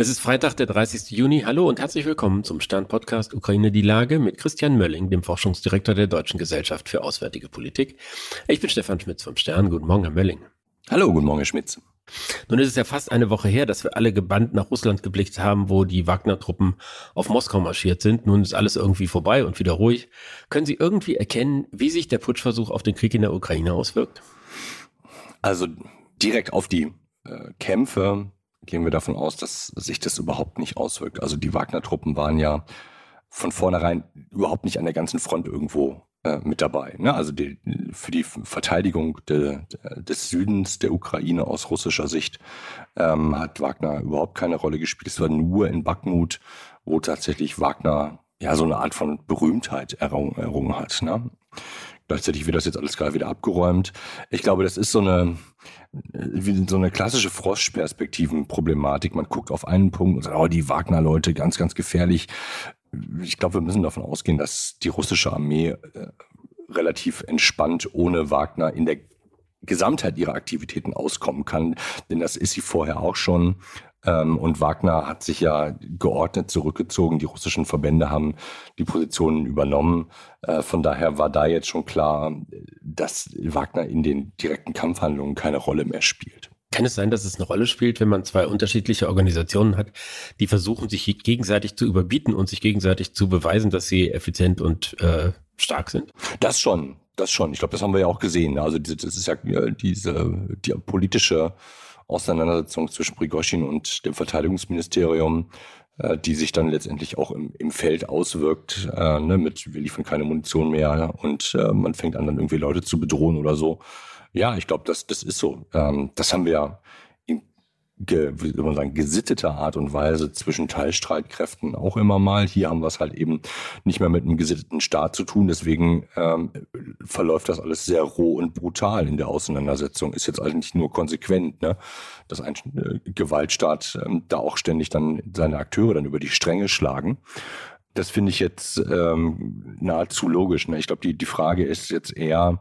Es ist Freitag, der 30. Juni. Hallo und herzlich willkommen zum Stern-Podcast Ukraine die Lage mit Christian Mölling, dem Forschungsdirektor der Deutschen Gesellschaft für Auswärtige Politik. Ich bin Stefan Schmitz vom Stern. Guten Morgen, Herr Mölling. Hallo, guten Morgen, Herr Schmitz. Nun ist es ja fast eine Woche her, dass wir alle gebannt nach Russland geblickt haben, wo die Wagner-Truppen auf Moskau marschiert sind. Nun ist alles irgendwie vorbei und wieder ruhig. Können Sie irgendwie erkennen, wie sich der Putschversuch auf den Krieg in der Ukraine auswirkt? Also direkt auf die äh, Kämpfe gehen wir davon aus, dass sich das überhaupt nicht auswirkt. Also die Wagner-Truppen waren ja von vornherein überhaupt nicht an der ganzen Front irgendwo äh, mit dabei. Ne? Also die, für die Verteidigung de, de, des Südens der Ukraine aus russischer Sicht ähm, hat Wagner überhaupt keine Rolle gespielt. Es war nur in Bakhmut, wo tatsächlich Wagner ja so eine Art von Berühmtheit errungen, errungen hat. Ne? Gleichzeitig wird das jetzt alles gerade wieder abgeräumt. Ich glaube, das ist so eine, so eine klassische Froschperspektiven-Problematik. Man guckt auf einen Punkt und sagt, oh, die Wagner-Leute, ganz, ganz gefährlich. Ich glaube, wir müssen davon ausgehen, dass die russische Armee äh, relativ entspannt ohne Wagner in der Gesamtheit ihrer Aktivitäten auskommen kann. Denn das ist sie vorher auch schon. Ähm, und Wagner hat sich ja geordnet zurückgezogen. Die russischen Verbände haben die Positionen übernommen. Äh, von daher war da jetzt schon klar, dass Wagner in den direkten Kampfhandlungen keine Rolle mehr spielt. Kann es sein, dass es eine Rolle spielt, wenn man zwei unterschiedliche Organisationen hat, die versuchen, sich gegenseitig zu überbieten und sich gegenseitig zu beweisen, dass sie effizient und äh, stark sind? Das schon, das schon. Ich glaube, das haben wir ja auch gesehen. Also das ist ja diese die politische Auseinandersetzung zwischen Prigoshin und dem Verteidigungsministerium, äh, die sich dann letztendlich auch im, im Feld auswirkt, äh, ne, mit wir liefern keine Munition mehr und äh, man fängt an, dann irgendwie Leute zu bedrohen oder so. Ja, ich glaube, das, das ist so. Ähm, das haben wir ja ge, wie soll man sagen, gesitteter Art und Weise zwischen Teilstreitkräften auch immer mal. Hier haben wir es halt eben nicht mehr mit einem gesitteten Staat zu tun. Deswegen ähm, verläuft das alles sehr roh und brutal in der Auseinandersetzung. Ist jetzt eigentlich nur konsequent, ne? dass ein äh, Gewaltstaat ähm, da auch ständig dann seine Akteure dann über die Stränge schlagen. Das finde ich jetzt ähm, nahezu logisch. Ne? Ich glaube, die, die Frage ist jetzt eher,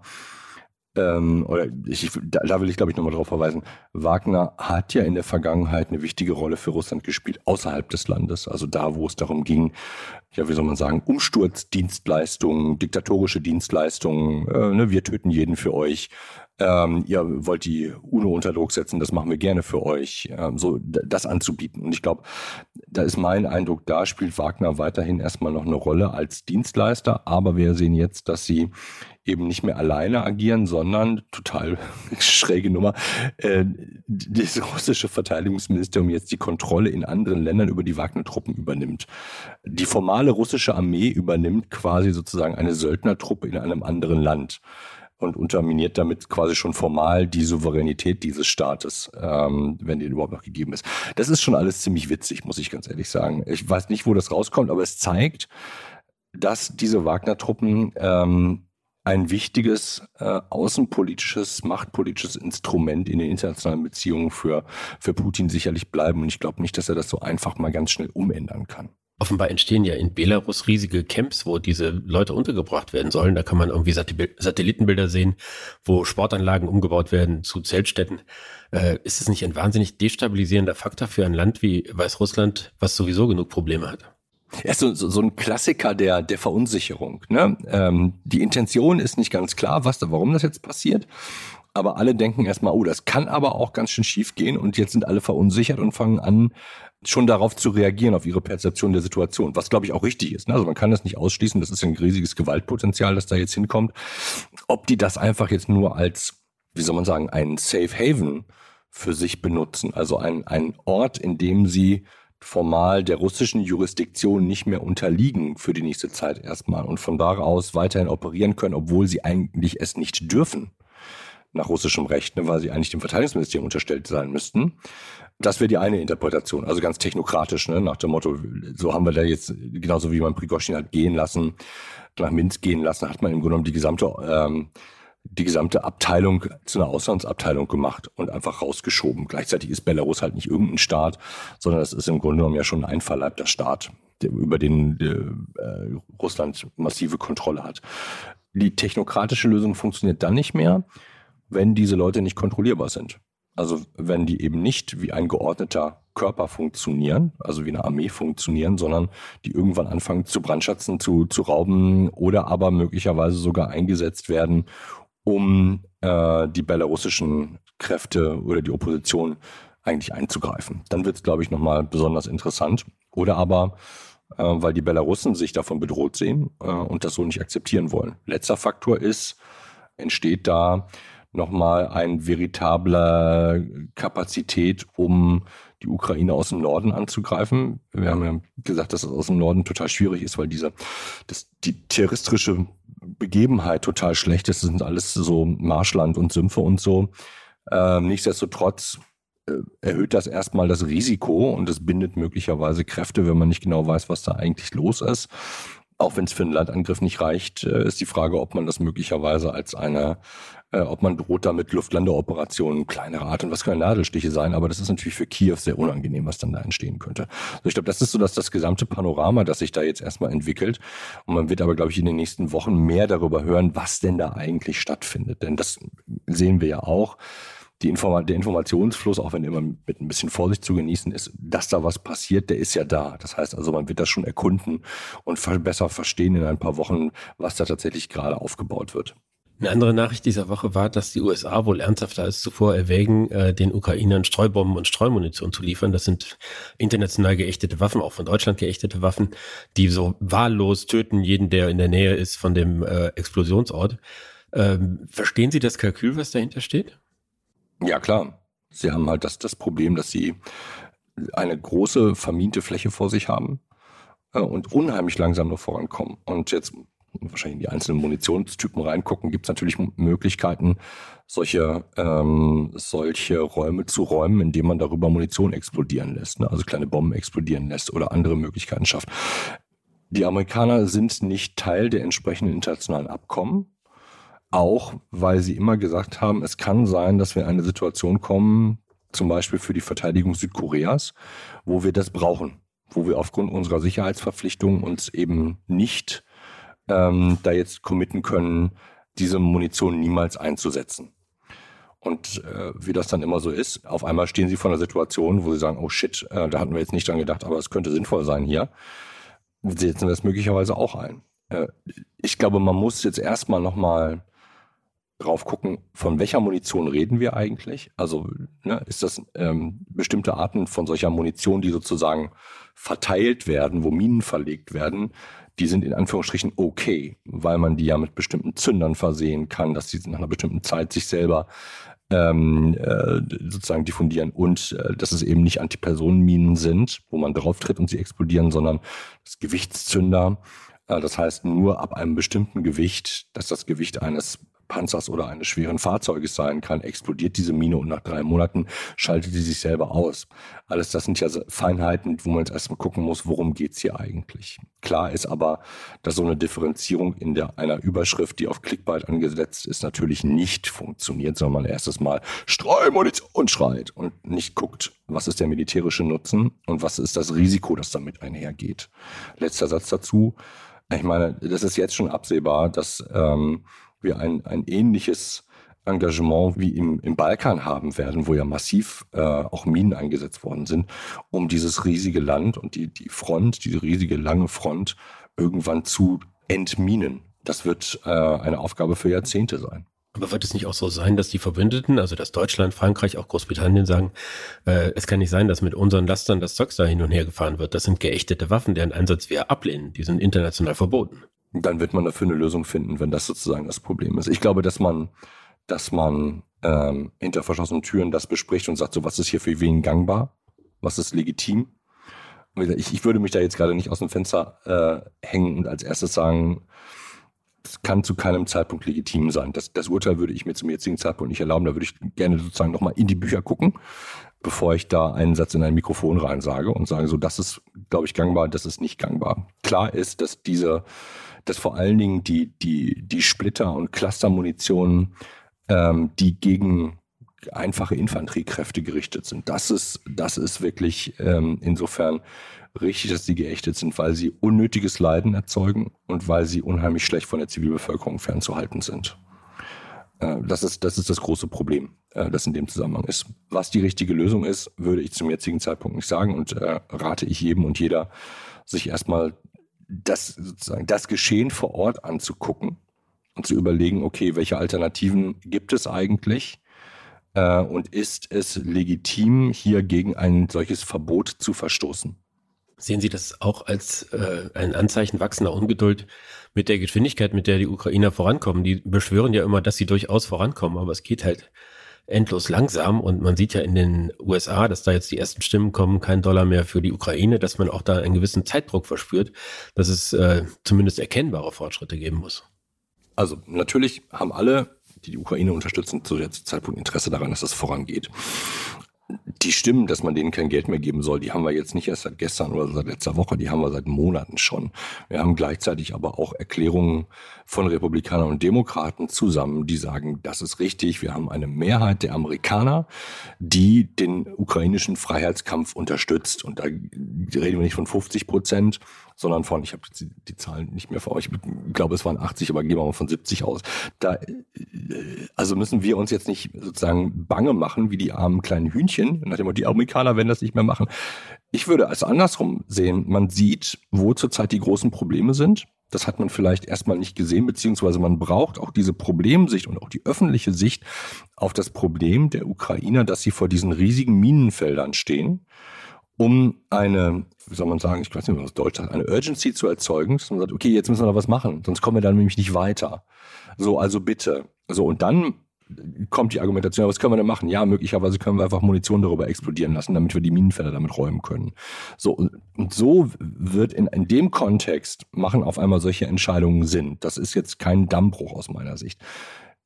ähm, oder ich, da, da will ich glaube ich nochmal darauf verweisen, Wagner hat ja in der Vergangenheit eine wichtige Rolle für Russland gespielt, außerhalb des Landes. Also da, wo es darum ging, ja, wie soll man sagen, Umsturzdienstleistungen, diktatorische Dienstleistungen, äh, ne, wir töten jeden für euch, ähm, ihr wollt die UNO unter Druck setzen, das machen wir gerne für euch, ähm, so das anzubieten. Und ich glaube, da ist mein Eindruck, da spielt Wagner weiterhin erstmal noch eine Rolle als Dienstleister, aber wir sehen jetzt, dass sie eben nicht mehr alleine agieren, sondern total schräge Nummer, äh, das russische Verteidigungsministerium jetzt die Kontrolle in anderen Ländern über die Wagner-Truppen übernimmt. Die formale russische Armee übernimmt quasi sozusagen eine Söldnertruppe in einem anderen Land und unterminiert damit quasi schon formal die Souveränität dieses Staates, ähm, wenn die überhaupt noch gegeben ist. Das ist schon alles ziemlich witzig, muss ich ganz ehrlich sagen. Ich weiß nicht, wo das rauskommt, aber es zeigt, dass diese Wagner-Truppen ähm, ein wichtiges äh, außenpolitisches, machtpolitisches Instrument in den internationalen Beziehungen für, für Putin sicherlich bleiben. Und ich glaube nicht, dass er das so einfach mal ganz schnell umändern kann. Offenbar entstehen ja in Belarus riesige Camps, wo diese Leute untergebracht werden sollen. Da kann man irgendwie Satellitenbilder sehen, wo Sportanlagen umgebaut werden zu Zeltstätten. Äh, ist es nicht ein wahnsinnig destabilisierender Faktor für ein Land wie Weißrussland, was sowieso genug Probleme hat? Ja, so, so, so ein Klassiker der, der Verunsicherung. Ne? Ähm, die Intention ist nicht ganz klar, was da, warum das jetzt passiert. Aber alle denken erstmal, oh, das kann aber auch ganz schön schief gehen. Und jetzt sind alle verunsichert und fangen an, schon darauf zu reagieren, auf ihre Perzeption der Situation. Was, glaube ich, auch richtig ist. Ne? Also man kann das nicht ausschließen. Das ist ein riesiges Gewaltpotenzial, das da jetzt hinkommt. Ob die das einfach jetzt nur als, wie soll man sagen, einen Safe Haven für sich benutzen. Also ein, ein Ort, in dem sie formal der russischen Jurisdiktion nicht mehr unterliegen für die nächste Zeit erstmal und von da aus weiterhin operieren können, obwohl sie eigentlich es nicht dürfen nach russischem Recht, ne, weil sie eigentlich dem Verteidigungsministerium unterstellt sein müssten. Das wäre die eine Interpretation, also ganz technokratisch, ne, nach dem Motto, so haben wir da jetzt, genauso wie man Prigoschin hat gehen lassen, nach Minsk gehen lassen, hat man im Grunde genommen die gesamte ähm, die gesamte Abteilung zu einer Auslandsabteilung gemacht und einfach rausgeschoben. Gleichzeitig ist Belarus halt nicht irgendein Staat, sondern es ist im Grunde genommen ja schon ein verleibter Staat, der, über den der, äh, Russland massive Kontrolle hat. Die technokratische Lösung funktioniert dann nicht mehr, wenn diese Leute nicht kontrollierbar sind. Also wenn die eben nicht wie ein geordneter Körper funktionieren, also wie eine Armee funktionieren, sondern die irgendwann anfangen zu brandschatzen, zu, zu rauben oder aber möglicherweise sogar eingesetzt werden, um äh, die belarussischen Kräfte oder die Opposition eigentlich einzugreifen. Dann wird es, glaube ich, nochmal besonders interessant. Oder aber, äh, weil die Belarussen sich davon bedroht sehen äh, und das so nicht akzeptieren wollen. Letzter Faktor ist, entsteht da nochmal ein veritabler Kapazität, um die Ukraine aus dem Norden anzugreifen. Wir haben ja gesagt, dass es aus dem Norden total schwierig ist, weil diese, das, die terroristische Begebenheit total schlecht ist. Das sind alles so Marschland und Sümpfe und so. Ähm, nichtsdestotrotz äh, erhöht das erstmal das Risiko und es bindet möglicherweise Kräfte, wenn man nicht genau weiß, was da eigentlich los ist. Auch wenn es für einen Landangriff nicht reicht, äh, ist die Frage, ob man das möglicherweise als eine äh, ob man droht damit Luftlandeoperationen, kleinere Art und was können Nadelstiche sein, aber das ist natürlich für Kiew sehr unangenehm, was dann da entstehen könnte. Also ich glaube, das ist so dass das gesamte Panorama, das sich da jetzt erstmal entwickelt. Und man wird aber, glaube ich, in den nächsten Wochen mehr darüber hören, was denn da eigentlich stattfindet. Denn das sehen wir ja auch die Informa der Informationsfluss, auch wenn immer mit ein bisschen Vorsicht zu genießen ist, dass da was passiert, der ist ja da. Das heißt also, man wird das schon erkunden und besser verstehen in ein paar Wochen, was da tatsächlich gerade aufgebaut wird. Eine andere Nachricht dieser Woche war, dass die USA wohl ernsthafter als zuvor erwägen, äh, den Ukrainern Streubomben und Streumunition zu liefern. Das sind international geächtete Waffen, auch von Deutschland geächtete Waffen, die so wahllos töten jeden, der in der Nähe ist von dem äh, Explosionsort. Ähm, verstehen Sie das Kalkül, was dahinter steht? Ja, klar. Sie haben halt das, das Problem, dass sie eine große vermiente Fläche vor sich haben äh, und unheimlich langsam noch vorankommen. Und jetzt wahrscheinlich in die einzelnen Munitionstypen reingucken, gibt es natürlich Möglichkeiten, solche, ähm, solche Räume zu räumen, indem man darüber Munition explodieren lässt, ne? also kleine Bomben explodieren lässt oder andere Möglichkeiten schafft. Die Amerikaner sind nicht Teil der entsprechenden internationalen Abkommen, auch weil sie immer gesagt haben, es kann sein, dass wir in eine Situation kommen, zum Beispiel für die Verteidigung Südkoreas, wo wir das brauchen, wo wir aufgrund unserer Sicherheitsverpflichtungen uns eben nicht ähm, da jetzt committen können, diese Munition niemals einzusetzen. Und äh, wie das dann immer so ist, auf einmal stehen sie vor einer Situation, wo sie sagen, oh shit, äh, da hatten wir jetzt nicht dran gedacht, aber es könnte sinnvoll sein hier. Setzen das möglicherweise auch ein. Äh, ich glaube, man muss jetzt erstmal nochmal drauf gucken, von welcher Munition reden wir eigentlich? Also ne, ist das ähm, bestimmte Arten von solcher Munition, die sozusagen verteilt werden, wo Minen verlegt werden, die sind in Anführungsstrichen okay, weil man die ja mit bestimmten Zündern versehen kann, dass sie nach einer bestimmten Zeit sich selber ähm, äh, sozusagen diffundieren und äh, dass es eben nicht Antipersonenminen sind, wo man drauf tritt und sie explodieren, sondern das Gewichtszünder. Äh, das heißt nur ab einem bestimmten Gewicht, dass das Gewicht eines Panzers oder eines schweren Fahrzeuges sein kann, explodiert diese Mine und nach drei Monaten schaltet sie sich selber aus. Alles das sind ja Feinheiten, wo man jetzt erstmal gucken muss, worum geht's hier eigentlich. Klar ist aber, dass so eine Differenzierung in der, einer Überschrift, die auf Clickbait angesetzt ist, natürlich nicht funktioniert, sondern man erstes Mal Streumunition schreit und nicht guckt, was ist der militärische Nutzen und was ist das Risiko, das damit einhergeht. Letzter Satz dazu. Ich meine, das ist jetzt schon absehbar, dass ähm, wir ein, ein ähnliches Engagement wie im, im Balkan haben werden, wo ja massiv äh, auch Minen eingesetzt worden sind, um dieses riesige Land und die, die Front, diese riesige lange Front irgendwann zu entminen. Das wird äh, eine Aufgabe für Jahrzehnte sein. Aber wird es nicht auch so sein, dass die Verbündeten, also dass Deutschland, Frankreich, auch Großbritannien sagen, äh, es kann nicht sein, dass mit unseren Lastern das Zeugs da hin und her gefahren wird. Das sind geächtete Waffen, deren Einsatz wir ablehnen. Die sind international verboten dann wird man dafür eine Lösung finden, wenn das sozusagen das Problem ist. Ich glaube, dass man, dass man ähm, hinter verschlossenen Türen das bespricht und sagt, so was ist hier für wen gangbar, was ist legitim. Ich, ich würde mich da jetzt gerade nicht aus dem Fenster äh, hängen und als erstes sagen, es kann zu keinem Zeitpunkt legitim sein. Das, das Urteil würde ich mir zum jetzigen Zeitpunkt nicht erlauben. Da würde ich gerne sozusagen nochmal in die Bücher gucken, bevor ich da einen Satz in ein Mikrofon rein sage und sage, so das ist, glaube ich, gangbar, das ist nicht gangbar. Klar ist, dass diese dass vor allen Dingen die, die, die Splitter- und Clustermunition, ähm, die gegen einfache Infanteriekräfte gerichtet sind. Das ist, das ist wirklich ähm, insofern richtig, dass die geächtet sind, weil sie unnötiges Leiden erzeugen und weil sie unheimlich schlecht von der Zivilbevölkerung fernzuhalten sind. Äh, das ist, das ist das große Problem. Äh, das in dem Zusammenhang ist. Was die richtige Lösung ist, würde ich zum jetzigen Zeitpunkt nicht sagen und äh, rate ich jedem und jeder, sich erstmal das sozusagen das Geschehen vor Ort anzugucken und zu überlegen, okay, welche Alternativen gibt es eigentlich? Äh, und ist es legitim, hier gegen ein solches Verbot zu verstoßen? Sehen Sie das auch als äh, ein Anzeichen wachsender Ungeduld mit der Geschwindigkeit, mit der die Ukrainer vorankommen? Die beschwören ja immer, dass sie durchaus vorankommen, aber es geht halt endlos langsam und man sieht ja in den USA, dass da jetzt die ersten Stimmen kommen, kein Dollar mehr für die Ukraine, dass man auch da einen gewissen Zeitdruck verspürt, dass es äh, zumindest erkennbare Fortschritte geben muss. Also natürlich haben alle, die die Ukraine unterstützen, zu dem Zeitpunkt Interesse daran, dass es vorangeht die Stimmen, dass man denen kein Geld mehr geben soll, die haben wir jetzt nicht erst seit gestern oder seit letzter Woche, die haben wir seit Monaten schon. Wir haben gleichzeitig aber auch Erklärungen von Republikanern und Demokraten zusammen, die sagen, das ist richtig. Wir haben eine Mehrheit der Amerikaner, die den ukrainischen Freiheitskampf unterstützt. Und da reden wir nicht von 50 Prozent, sondern von, ich habe die, die Zahlen nicht mehr vor euch, ich glaube es waren 80, aber gehen wir mal von 70 aus. Da, äh, also müssen wir uns jetzt nicht sozusagen bange machen wie die armen kleinen Hühnchen, nachdem die Amerikaner werden das nicht mehr machen. Ich würde es andersrum sehen. Man sieht, wo zurzeit die großen Probleme sind. Das hat man vielleicht erstmal nicht gesehen, beziehungsweise man braucht auch diese Problemsicht und auch die öffentliche Sicht auf das Problem der Ukrainer, dass sie vor diesen riesigen Minenfeldern stehen um eine, wie soll man sagen, ich weiß nicht, was Deutsch sagt, eine Urgency zu erzeugen, dass man sagt, okay, jetzt müssen wir da was machen, sonst kommen wir dann nämlich nicht weiter. So, also bitte. So, und dann kommt die Argumentation, was können wir denn machen? Ja, möglicherweise können wir einfach Munition darüber explodieren lassen, damit wir die Minenfelder damit räumen können. So, und so wird in, in dem Kontext machen auf einmal solche Entscheidungen Sinn. Das ist jetzt kein Dammbruch aus meiner Sicht.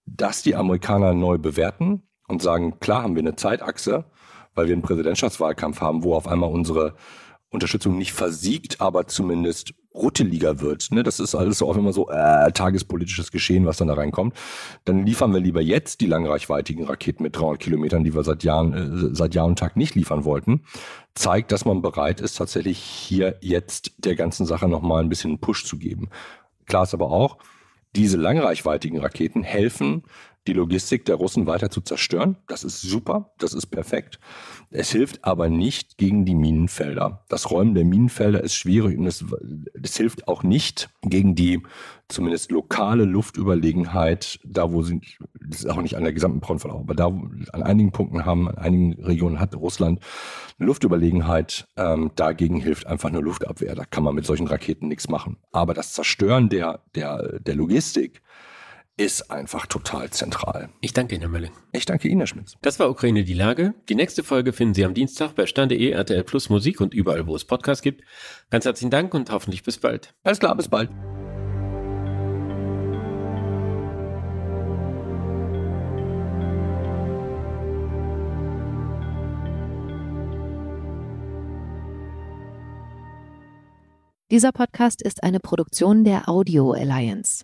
Dass die Amerikaner neu bewerten und sagen, klar haben wir eine Zeitachse, weil wir einen Präsidentschaftswahlkampf haben, wo auf einmal unsere Unterstützung nicht versiegt, aber zumindest rutteliger wird. Ne? Das ist alles auch immer so äh, tagespolitisches Geschehen, was dann da reinkommt. Dann liefern wir lieber jetzt die langreichweitigen Raketen mit 300 Kilometern, die wir seit Jahren, äh, seit Jahr und Tag nicht liefern wollten. Zeigt, dass man bereit ist, tatsächlich hier jetzt der ganzen Sache nochmal ein bisschen Push zu geben. Klar ist aber auch, diese langreichweitigen Raketen helfen die Logistik der Russen weiter zu zerstören. Das ist super, das ist perfekt. Es hilft aber nicht gegen die Minenfelder. Das Räumen der Minenfelder ist schwierig und es, es hilft auch nicht gegen die zumindest lokale Luftüberlegenheit, da wo sie, das ist auch nicht an der gesamten Frontverlauf, aber da an einigen Punkten haben, an einigen Regionen hat Russland eine Luftüberlegenheit. Ähm, dagegen hilft einfach eine Luftabwehr. Da kann man mit solchen Raketen nichts machen. Aber das Zerstören der, der, der Logistik, ist einfach total zentral. Ich danke Ihnen, Herr Mölling. Ich danke Ihnen, Herr Schmitz. Das war Ukraine die Lage. Die nächste Folge finden Sie am Dienstag bei Stande.de, RTL Plus Musik und überall, wo es Podcasts gibt. Ganz herzlichen Dank und hoffentlich bis bald. Alles klar, bis bald. Dieser Podcast ist eine Produktion der Audio Alliance.